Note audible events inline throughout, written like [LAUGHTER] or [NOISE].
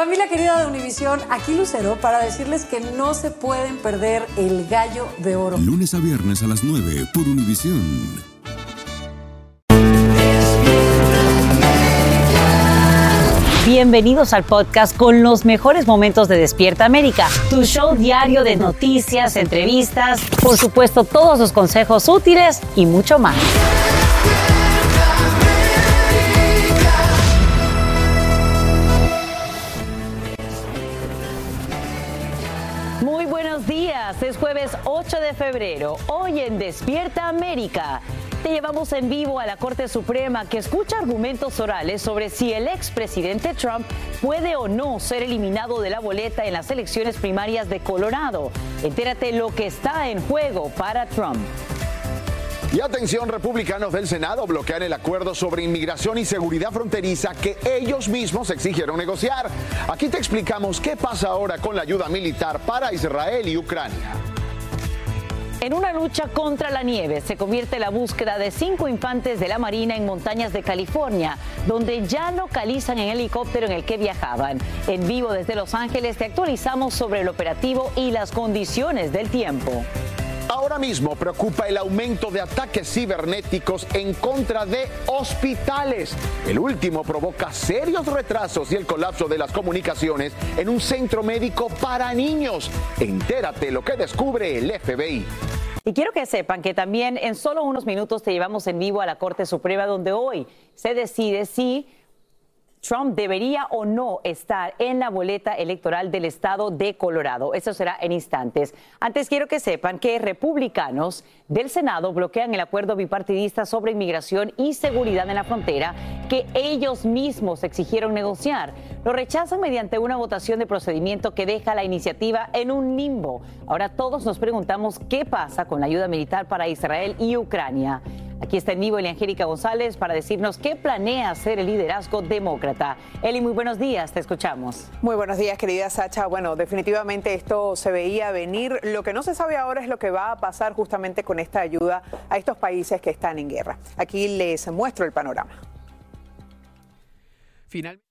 Familia querida de Univisión, aquí Lucero para decirles que no se pueden perder el gallo de oro. Lunes a viernes a las 9 por Univisión. Bienvenidos al podcast con los mejores momentos de Despierta América, tu show diario de noticias, entrevistas, por supuesto todos los consejos útiles y mucho más. Es jueves 8 de febrero, hoy en Despierta América. Te llevamos en vivo a la Corte Suprema que escucha argumentos orales sobre si el expresidente Trump puede o no ser eliminado de la boleta en las elecciones primarias de Colorado. Entérate lo que está en juego para Trump. Y atención, republicanos del Senado bloquean el acuerdo sobre inmigración y seguridad fronteriza que ellos mismos exigieron negociar. Aquí te explicamos qué pasa ahora con la ayuda militar para Israel y Ucrania. En una lucha contra la nieve se convierte la búsqueda de cinco infantes de la Marina en montañas de California, donde ya localizan el helicóptero en el que viajaban. En vivo desde Los Ángeles te actualizamos sobre el operativo y las condiciones del tiempo. Ahora mismo preocupa el aumento de ataques cibernéticos en contra de hospitales. El último provoca serios retrasos y el colapso de las comunicaciones en un centro médico para niños. Entérate lo que descubre el FBI. Y quiero que sepan que también en solo unos minutos te llevamos en vivo a la Corte Suprema donde hoy se decide si Trump debería o no estar en la boleta electoral del estado de Colorado. Eso será en instantes. Antes quiero que sepan que republicanos del Senado bloquean el acuerdo bipartidista sobre inmigración y seguridad en la frontera que ellos mismos exigieron negociar. Lo rechazan mediante una votación de procedimiento que deja la iniciativa en un limbo. Ahora todos nos preguntamos qué pasa con la ayuda militar para Israel y Ucrania. Aquí está en vivo Eli Angélica González para decirnos qué planea hacer el liderazgo demócrata. Eli, muy buenos días, te escuchamos. Muy buenos días, querida Sacha. Bueno, definitivamente esto se veía venir. Lo que no se sabe ahora es lo que va a pasar justamente con esta ayuda a estos países que están en guerra. Aquí les muestro el panorama. Finalmente.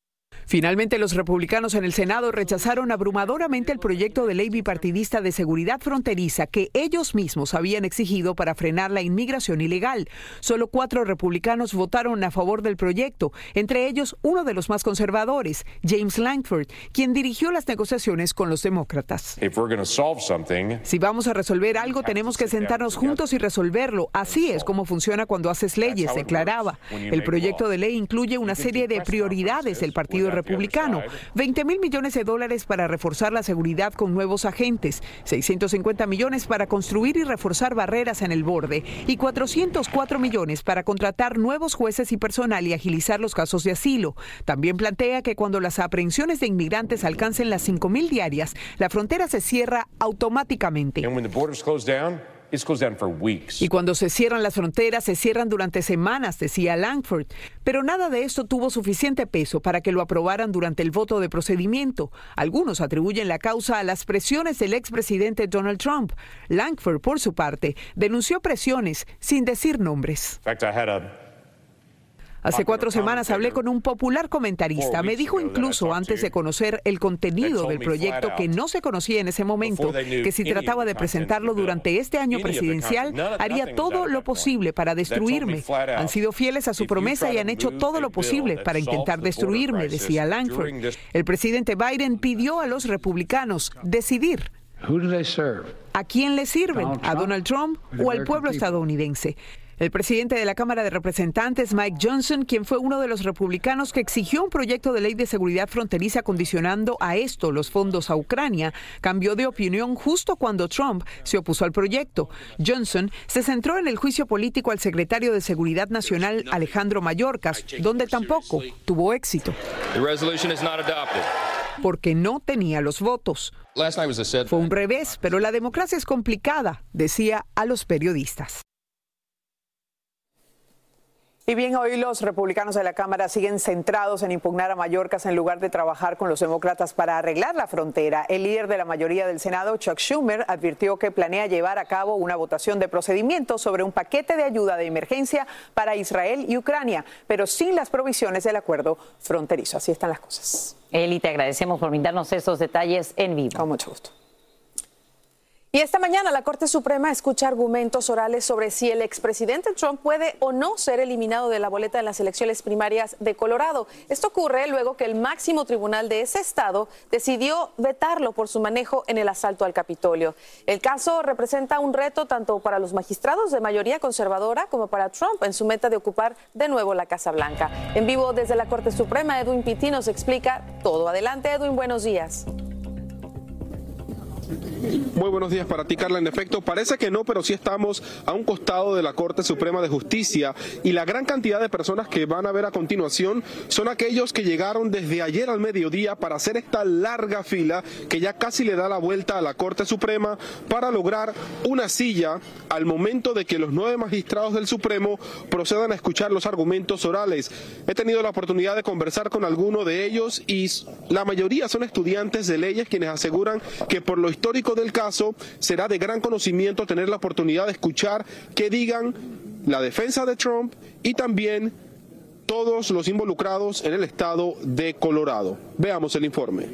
Finalmente, los republicanos en el Senado rechazaron abrumadoramente el proyecto de ley bipartidista de seguridad fronteriza que ellos mismos habían exigido para frenar la inmigración ilegal. Solo cuatro republicanos votaron a favor del proyecto, entre ellos uno de los más conservadores, James Langford, quien dirigió las negociaciones con los demócratas. Si vamos a resolver algo, tenemos que sentarnos juntos y resolverlo. Así es como funciona cuando haces leyes, declaraba. El proyecto de ley incluye una serie de prioridades del Partido Republicano, 20 mil millones de dólares para reforzar la seguridad con nuevos agentes, 650 millones para construir y reforzar barreras en el borde y 404 millones para contratar nuevos jueces y personal y agilizar los casos de asilo. También plantea que cuando las aprehensiones de inmigrantes alcancen las 5 mil diarias, la frontera se cierra automáticamente. Y cuando se cierran las fronteras, se cierran durante semanas, decía Langford. Pero nada de esto tuvo suficiente peso para que lo aprobaran durante el voto de procedimiento. Algunos atribuyen la causa a las presiones del expresidente Donald Trump. Langford, por su parte, denunció presiones sin decir nombres. Hace cuatro semanas hablé con un popular comentarista. Me dijo incluso antes de conocer el contenido del proyecto que no se conocía en ese momento, que si trataba de presentarlo durante este año presidencial, haría todo lo posible para destruirme. Han sido fieles a su promesa y han hecho todo lo posible para intentar destruirme, decía Langford. El presidente Biden pidió a los republicanos decidir. ¿A quién le sirven? ¿A Donald Trump o al pueblo estadounidense? El presidente de la Cámara de Representantes, Mike Johnson, quien fue uno de los republicanos que exigió un proyecto de ley de seguridad fronteriza condicionando a esto los fondos a Ucrania, cambió de opinión justo cuando Trump se opuso al proyecto. Johnson se centró en el juicio político al secretario de Seguridad Nacional, Alejandro Mayorkas, donde tampoco tuvo éxito porque no tenía los votos. Fue un revés, pero la democracia es complicada, decía a los periodistas. Y bien, hoy los republicanos de la Cámara siguen centrados en impugnar a Mallorcas en lugar de trabajar con los demócratas para arreglar la frontera. El líder de la mayoría del Senado, Chuck Schumer, advirtió que planea llevar a cabo una votación de procedimiento sobre un paquete de ayuda de emergencia para Israel y Ucrania, pero sin las provisiones del acuerdo fronterizo. Así están las cosas. Eli, te agradecemos por brindarnos esos detalles en vivo. Con mucho gusto. Y esta mañana la Corte Suprema escucha argumentos orales sobre si el expresidente Trump puede o no ser eliminado de la boleta en las elecciones primarias de Colorado. Esto ocurre luego que el máximo tribunal de ese estado decidió vetarlo por su manejo en el asalto al Capitolio. El caso representa un reto tanto para los magistrados de mayoría conservadora como para Trump en su meta de ocupar de nuevo la Casa Blanca. En vivo desde la Corte Suprema, Edwin Pitti nos explica todo. Adelante, Edwin, buenos días. Muy buenos días para ti, Carla. En efecto, parece que no, pero sí estamos a un costado de la Corte Suprema de Justicia y la gran cantidad de personas que van a ver a continuación son aquellos que llegaron desde ayer al mediodía para hacer esta larga fila que ya casi le da la vuelta a la Corte Suprema para lograr una silla al momento de que los nueve magistrados del Supremo procedan a escuchar los argumentos orales. He tenido la oportunidad de conversar con algunos de ellos y la mayoría son estudiantes de leyes quienes aseguran que por lo histórico del caso, será de gran conocimiento tener la oportunidad de escuchar que digan la defensa de Trump y también todos los involucrados en el estado de Colorado. Veamos el informe.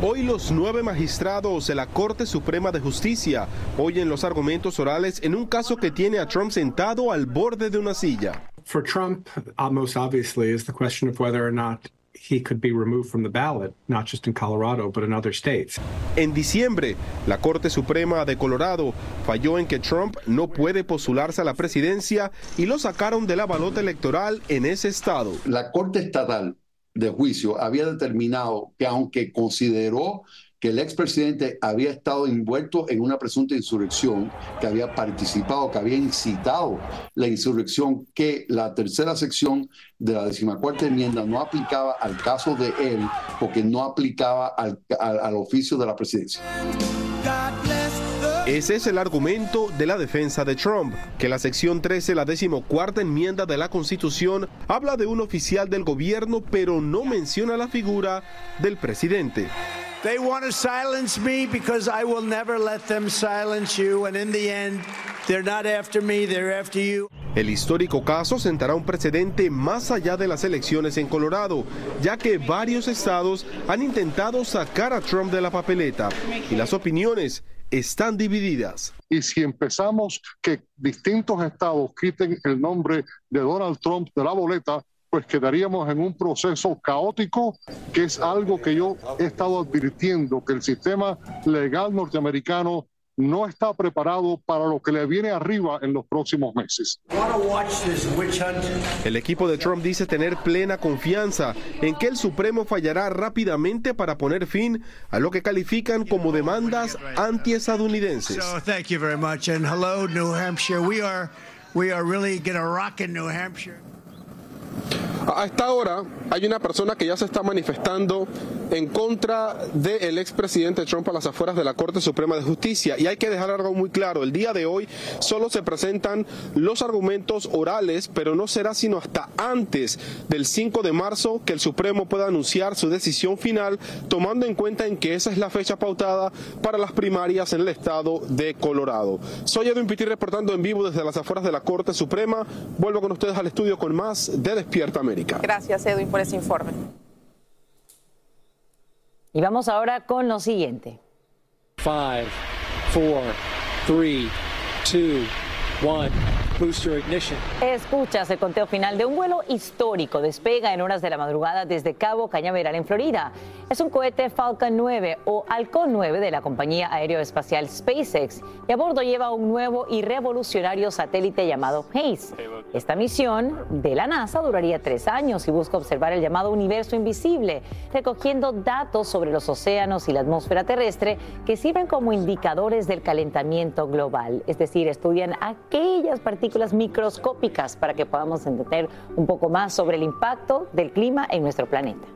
Hoy los nueve magistrados de la Corte Suprema de Justicia oyen los argumentos orales en un caso que tiene a Trump sentado al borde de una silla. For Trump, uh, most obviously, is the question of whether or not he could be removed from the ballot, not just in Colorado, but in other states. En diciembre, la Corte Suprema de Colorado falló en que Trump no puede postularse a la presidencia y lo sacaron de la balota electoral en ese estado. La Corte Estatal de Juicio había determinado que aunque consideró que el expresidente había estado envuelto en una presunta insurrección, que había participado, que había incitado la insurrección, que la tercera sección de la decimacuarta enmienda no aplicaba al caso de él, porque no aplicaba al, al oficio de la presidencia. Ese es el argumento de la defensa de Trump, que la sección 13, la decimocuarta enmienda de la Constitución, habla de un oficial del gobierno, pero no menciona la figura del presidente. They want to silence me because I will never let them silence you. And in the end, they're not after me, they're after you. El histórico caso sentará un precedente más allá de las elecciones en Colorado, ya que varios estados han intentado sacar a Trump de la papeleta y las opiniones están divididas. Y si empezamos que distintos estados quiten el nombre de Donald Trump de la boleta, pues quedaríamos en un proceso caótico, que es algo que yo he estado advirtiendo, que el sistema legal norteamericano no está preparado para lo que le viene arriba en los próximos meses. El equipo de Trump dice tener plena confianza en que el Supremo fallará rápidamente para poner fin a lo que califican como demandas antiestadounidenses. So, A esta hora hay una persona que ya se está manifestando en contra del expresidente Trump a las afueras de la Corte Suprema de Justicia. Y hay que dejar algo muy claro, el día de hoy solo se presentan los argumentos orales, pero no será sino hasta antes del 5 de marzo que el Supremo pueda anunciar su decisión final, tomando en cuenta en que esa es la fecha pautada para las primarias en el estado de Colorado. Soy Edwin Pitti reportando en vivo desde las afueras de la Corte Suprema. Vuelvo con ustedes al estudio con más de Despierta América. Gracias, Edwin, por ese informe. Y vamos ahora con lo siguiente. Five, four, three, two, one. Booster ignition. Escuchas el conteo final de un vuelo histórico. Despega en horas de la madrugada desde Cabo Cañaveral, en Florida. Es un cohete Falcon 9 o Halcón 9 de la compañía aeroespacial SpaceX y a bordo lleva un nuevo y revolucionario satélite llamado HACE. Esta misión de la NASA duraría tres años y busca observar el llamado universo invisible, recogiendo datos sobre los océanos y la atmósfera terrestre que sirven como indicadores del calentamiento global, es decir, estudian aquellas partículas microscópicas para que podamos entender un poco más sobre el impacto del clima en nuestro planeta.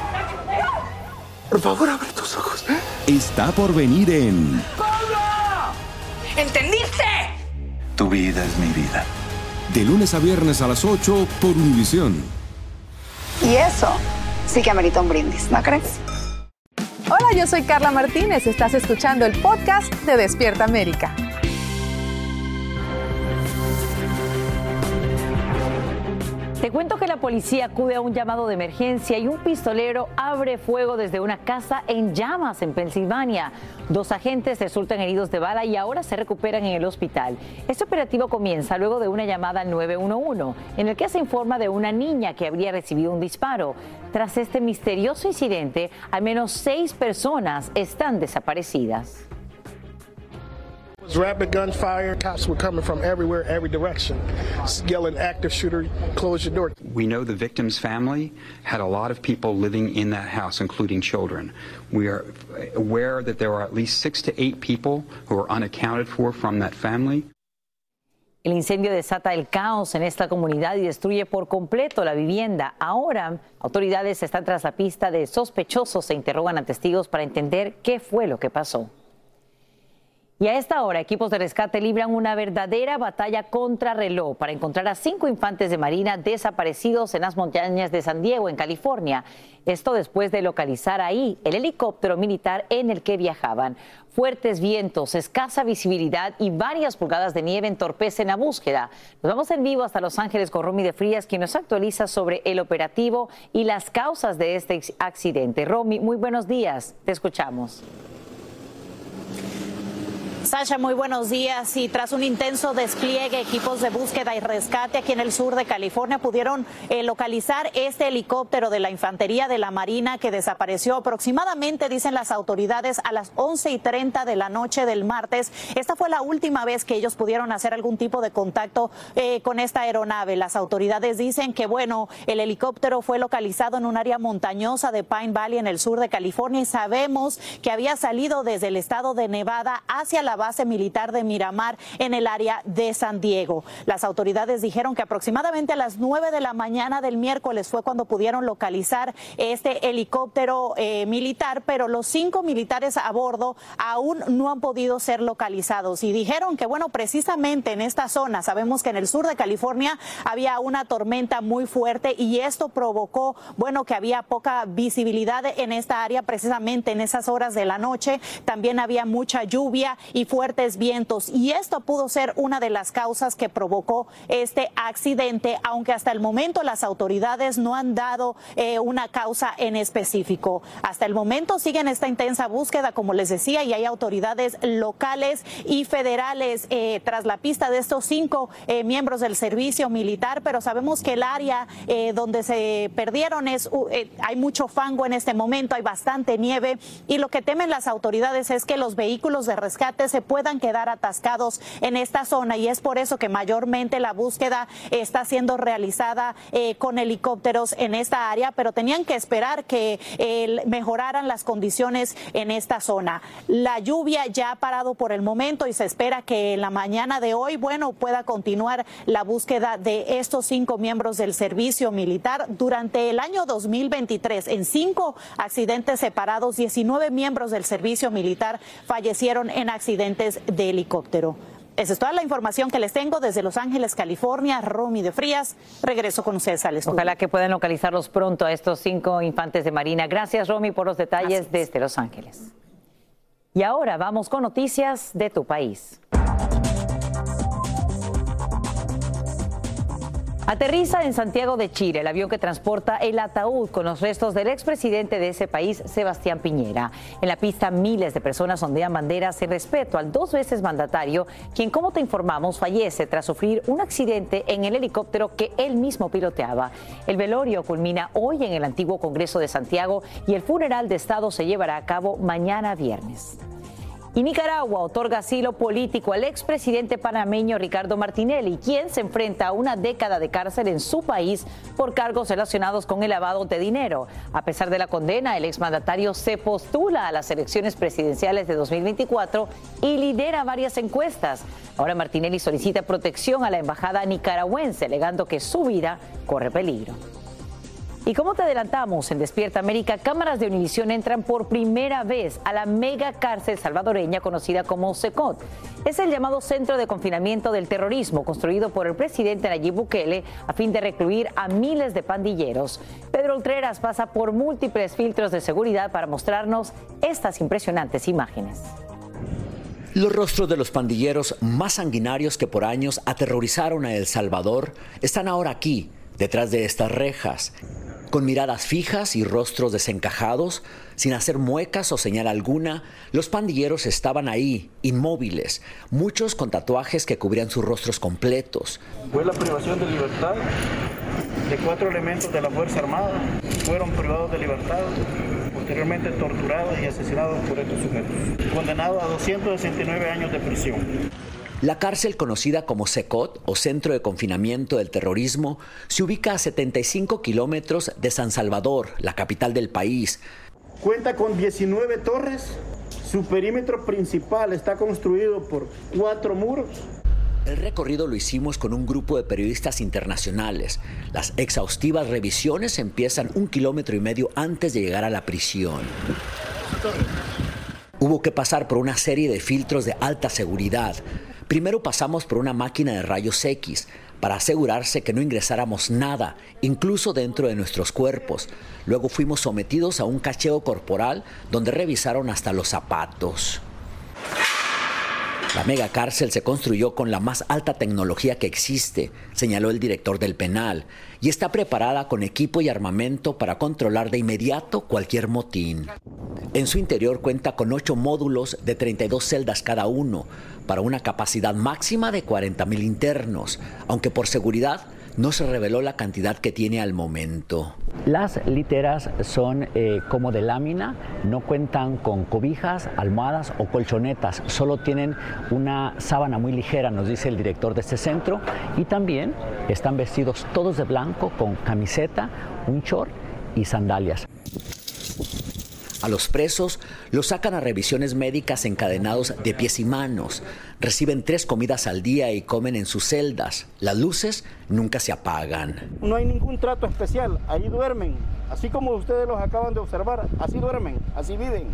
Por favor, abre tus ojos. está por venir en ¿Entendiste? Tu vida es mi vida. De lunes a viernes a las 8 por Univisión. Y eso sí que amerita un brindis, ¿no crees? Hola, yo soy Carla Martínez. Estás escuchando el podcast de Despierta América. Te cuento que la policía acude a un llamado de emergencia y un pistolero abre fuego desde una casa en llamas en Pensilvania. Dos agentes resultan heridos de bala y ahora se recuperan en el hospital. Este operativo comienza luego de una llamada al 911 en el que se informa de una niña que habría recibido un disparo. Tras este misterioso incidente, al menos seis personas están desaparecidas. Was rapid gunfire. Cops were coming from everywhere, every direction, yelling, active shooter, close your door. We know the victim's family had a lot of people living in that house, including children. We are aware that there are at least six to eight people who are unaccounted for from that family. El incendio desata el caos en esta comunidad y destruye por completo la vivienda. Ahora, autoridades están tras la pista de sospechosos e interrogan a testigos para entender qué fue lo que pasó. Y a esta hora, equipos de rescate libran una verdadera batalla contra reloj para encontrar a cinco infantes de marina desaparecidos en las montañas de San Diego, en California. Esto después de localizar ahí el helicóptero militar en el que viajaban. Fuertes vientos, escasa visibilidad y varias pulgadas de nieve entorpecen la búsqueda. Nos vamos en vivo hasta Los Ángeles con Romy de Frías, quien nos actualiza sobre el operativo y las causas de este accidente. Romy, muy buenos días. Te escuchamos. Sasha, muy buenos días. Y tras un intenso despliegue, equipos de búsqueda y rescate aquí en el sur de California pudieron eh, localizar este helicóptero de la Infantería de la Marina que desapareció aproximadamente, dicen las autoridades, a las 11 y 30 de la noche del martes. Esta fue la última vez que ellos pudieron hacer algún tipo de contacto eh, con esta aeronave. Las autoridades dicen que, bueno, el helicóptero fue localizado en un área montañosa de Pine Valley en el sur de California y sabemos que había salido desde el estado de Nevada hacia la base militar de Miramar en el área de San Diego. Las autoridades dijeron que aproximadamente a las 9 de la mañana del miércoles fue cuando pudieron localizar este helicóptero eh, militar, pero los cinco militares a bordo aún no han podido ser localizados y dijeron que, bueno, precisamente en esta zona, sabemos que en el sur de California había una tormenta muy fuerte y esto provocó, bueno, que había poca visibilidad en esta área precisamente en esas horas de la noche. También había mucha lluvia y fuertes vientos y esto pudo ser una de las causas que provocó este accidente, aunque hasta el momento las autoridades no han dado eh, una causa en específico. Hasta el momento siguen esta intensa búsqueda, como les decía, y hay autoridades locales y federales eh, tras la pista de estos cinco eh, miembros del servicio militar, pero sabemos que el área donde se perdieron es uh, hay mucho fango en este momento, hay bastante nieve y lo que temen las autoridades es que los vehículos de rescate se puedan quedar atascados en esta zona y es por eso que mayormente la búsqueda está siendo realizada eh, con helicópteros en esta área, pero tenían que esperar que mejoraran las condiciones en esta zona. La lluvia ya ha parado por el momento y se espera que en la mañana de hoy, bueno, pueda continuar la búsqueda de estos cinco miembros del servicio militar durante el año 2023. En cinco accidentes separados, 19 miembros del servicio militar fallecieron en accidentes de helicóptero. Esa es toda la información que les tengo desde Los Ángeles, California. Romy de Frías, regreso con ustedes al estudio. Ojalá que puedan localizarlos pronto a estos cinco infantes de Marina. Gracias, Romy, por los detalles desde Los Ángeles. Y ahora vamos con noticias de tu país. Aterriza en Santiago de Chile el avión que transporta el ataúd con los restos del expresidente de ese país, Sebastián Piñera. En la pista miles de personas ondean banderas en respeto al dos veces mandatario, quien, como te informamos, fallece tras sufrir un accidente en el helicóptero que él mismo piloteaba. El velorio culmina hoy en el antiguo Congreso de Santiago y el funeral de Estado se llevará a cabo mañana viernes. Y Nicaragua otorga asilo político al expresidente panameño Ricardo Martinelli, quien se enfrenta a una década de cárcel en su país por cargos relacionados con el lavado de dinero. A pesar de la condena, el exmandatario se postula a las elecciones presidenciales de 2024 y lidera varias encuestas. Ahora Martinelli solicita protección a la embajada nicaragüense, alegando que su vida corre peligro. Y como te adelantamos en Despierta América, cámaras de Univisión entran por primera vez a la mega cárcel salvadoreña conocida como SECOT. Es el llamado Centro de Confinamiento del Terrorismo, construido por el presidente Nayib Bukele a fin de recluir a miles de pandilleros. Pedro Ultreras pasa por múltiples filtros de seguridad para mostrarnos estas impresionantes imágenes. Los rostros de los pandilleros más sanguinarios que por años aterrorizaron a El Salvador están ahora aquí, detrás de estas rejas con miradas fijas y rostros desencajados, sin hacer muecas o señal alguna, los pandilleros estaban ahí, inmóviles, muchos con tatuajes que cubrían sus rostros completos. Fue la privación de libertad de cuatro elementos de la Fuerza Armada, fueron privados de libertad, posteriormente torturados y asesinados por estos sujetos, condenados a 269 años de prisión. La cárcel conocida como SECOT o Centro de Confinamiento del Terrorismo se ubica a 75 kilómetros de San Salvador, la capital del país. Cuenta con 19 torres, su perímetro principal está construido por cuatro muros. El recorrido lo hicimos con un grupo de periodistas internacionales. Las exhaustivas revisiones empiezan un kilómetro y medio antes de llegar a la prisión. Hubo que pasar por una serie de filtros de alta seguridad. Primero pasamos por una máquina de rayos X para asegurarse que no ingresáramos nada, incluso dentro de nuestros cuerpos. Luego fuimos sometidos a un cacheo corporal donde revisaron hasta los zapatos. La mega cárcel se construyó con la más alta tecnología que existe, señaló el director del penal, y está preparada con equipo y armamento para controlar de inmediato cualquier motín. En su interior cuenta con ocho módulos de 32 celdas cada uno, para una capacidad máxima de 40.000 internos, aunque por seguridad no se reveló la cantidad que tiene al momento. Las literas son eh, como de lámina, no cuentan con cobijas, almohadas o colchonetas, solo tienen una sábana muy ligera, nos dice el director de este centro, y también están vestidos todos de blanco con camiseta, un short y sandalias. A los presos los sacan a revisiones médicas encadenados de pies y manos. Reciben tres comidas al día y comen en sus celdas. Las luces nunca se apagan. No hay ningún trato especial. Ahí duermen. Así como ustedes los acaban de observar. Así duermen. Así viven.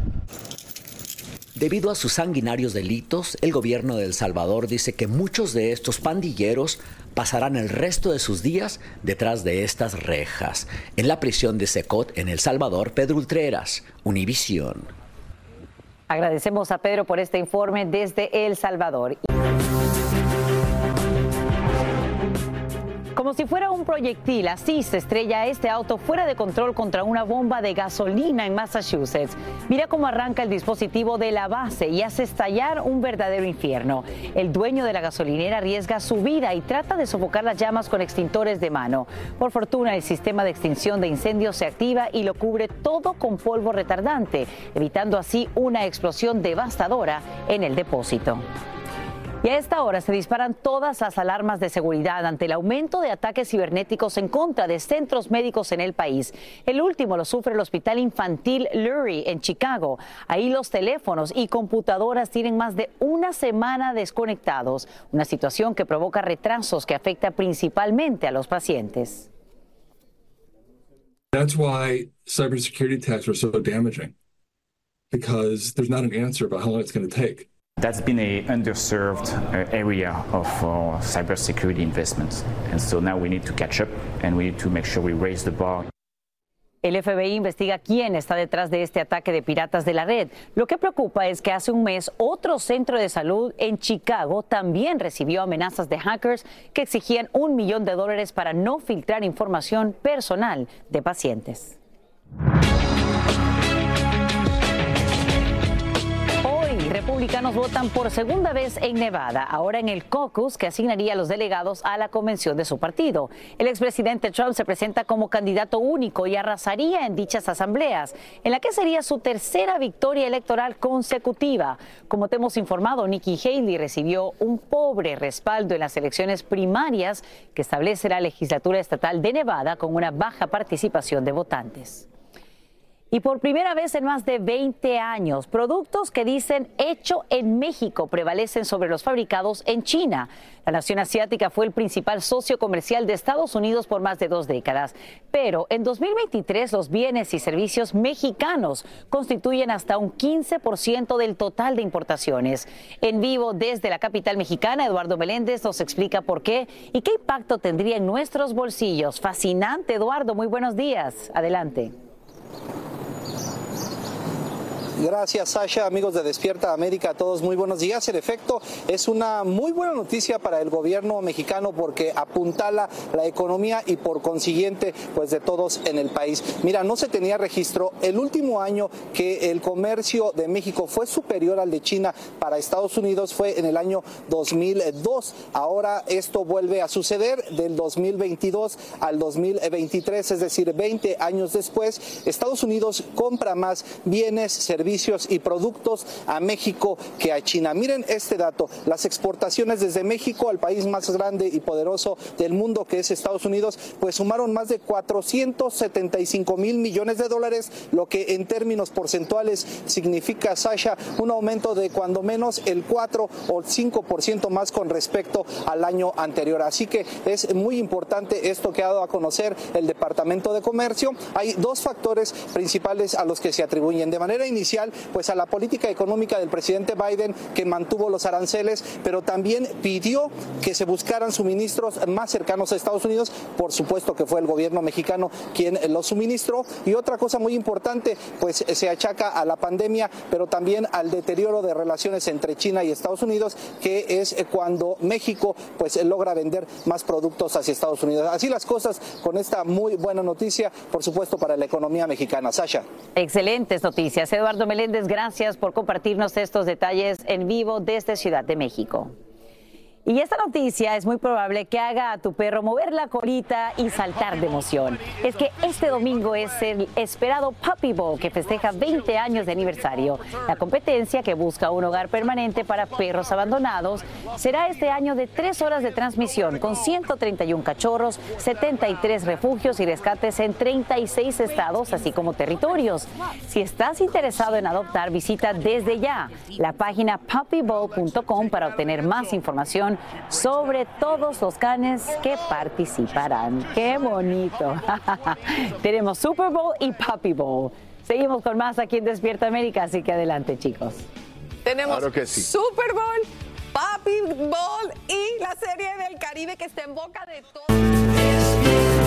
Debido a sus sanguinarios delitos, el gobierno de El Salvador dice que muchos de estos pandilleros pasarán el resto de sus días detrás de estas rejas. En la prisión de Secot, en El Salvador, Pedro Ultreras, Univisión. Agradecemos a Pedro por este informe desde El Salvador. Como si fuera un proyectil, así se estrella este auto fuera de control contra una bomba de gasolina en Massachusetts. Mira cómo arranca el dispositivo de la base y hace estallar un verdadero infierno. El dueño de la gasolinera arriesga su vida y trata de sofocar las llamas con extintores de mano. Por fortuna, el sistema de extinción de incendios se activa y lo cubre todo con polvo retardante, evitando así una explosión devastadora en el depósito. Y a esta hora se disparan todas las alarmas de seguridad ante el aumento de ataques cibernéticos en contra de centros médicos en el país. El último lo sufre el Hospital Infantil Lurie en Chicago. Ahí los teléfonos y computadoras tienen más de una semana desconectados, una situación que provoca retrasos que afecta principalmente a los pacientes. That's why cybersecurity attacks are so damaging because there's not an answer about how long it's going to take. That's been a underserved uh, area of uh, cybersecurity investments. And so now we need to catch up and we need to make sure we raise the bar. El FBI investiga quién está detrás de este ataque de piratas de la red. Lo que preocupa es que hace un mes otro centro de salud en Chicago también recibió amenazas de hackers que exigían un millón de dólares para no filtrar información personal de pacientes. Republicanos votan por segunda vez en Nevada, ahora en el caucus que asignaría a los delegados a la convención de su partido. El expresidente Trump se presenta como candidato único y arrasaría en dichas asambleas, en la que sería su tercera victoria electoral consecutiva. Como te hemos informado, Nikki Haley recibió un pobre respaldo en las elecciones primarias que establece la legislatura estatal de Nevada con una baja participación de votantes. Y por primera vez en más de 20 años, productos que dicen hecho en México prevalecen sobre los fabricados en China. La nación asiática fue el principal socio comercial de Estados Unidos por más de dos décadas. Pero en 2023 los bienes y servicios mexicanos constituyen hasta un 15% del total de importaciones. En vivo desde la capital mexicana, Eduardo Meléndez nos explica por qué y qué impacto tendría en nuestros bolsillos. Fascinante, Eduardo. Muy buenos días. Adelante. Gracias, Sasha. Amigos de Despierta América, todos muy buenos días. En efecto, es una muy buena noticia para el gobierno mexicano porque apuntala la economía y por consiguiente, pues de todos en el país. Mira, no se tenía registro el último año que el comercio de México fue superior al de China para Estados Unidos fue en el año 2002. Ahora esto vuelve a suceder del 2022 al 2023, es decir, 20 años después. Estados Unidos compra más bienes, servicios servicios y productos a México que a China. Miren este dato, las exportaciones desde México al país más grande y poderoso del mundo que es Estados Unidos, pues sumaron más de 475 mil millones de dólares, lo que en términos porcentuales significa, Sasha, un aumento de cuando menos el 4 o 5% más con respecto al año anterior. Así que es muy importante esto que ha dado a conocer el Departamento de Comercio. Hay dos factores principales a los que se atribuyen. De manera inicial, pues a la política económica del presidente Biden que mantuvo los aranceles, pero también pidió que se buscaran suministros más cercanos a Estados Unidos, por supuesto que fue el gobierno mexicano quien los suministró y otra cosa muy importante, pues se achaca a la pandemia, pero también al deterioro de relaciones entre China y Estados Unidos, que es cuando México pues logra vender más productos hacia Estados Unidos. Así las cosas con esta muy buena noticia, por supuesto para la economía mexicana. Sasha. Excelentes noticias, Eduardo Meléndez, gracias por compartirnos estos detalles en vivo desde Ciudad de México. Y esta noticia es muy probable que haga a tu perro mover la colita y saltar de emoción. Es que este domingo es el esperado Puppy Bowl que festeja 20 años de aniversario. La competencia que busca un hogar permanente para perros abandonados será este año de tres horas de transmisión con 131 cachorros, 73 refugios y rescates en 36 estados, así como territorios. Si estás interesado en adoptar, visita desde ya la página puppybowl.com para obtener más información sobre todos los canes que participarán. ¡Qué bonito! [LAUGHS] Tenemos Super Bowl y Puppy Bowl. Seguimos con más aquí en Despierta América, así que adelante, chicos. Tenemos Super Bowl, Puppy Bowl y la serie del Caribe que está en boca de todos.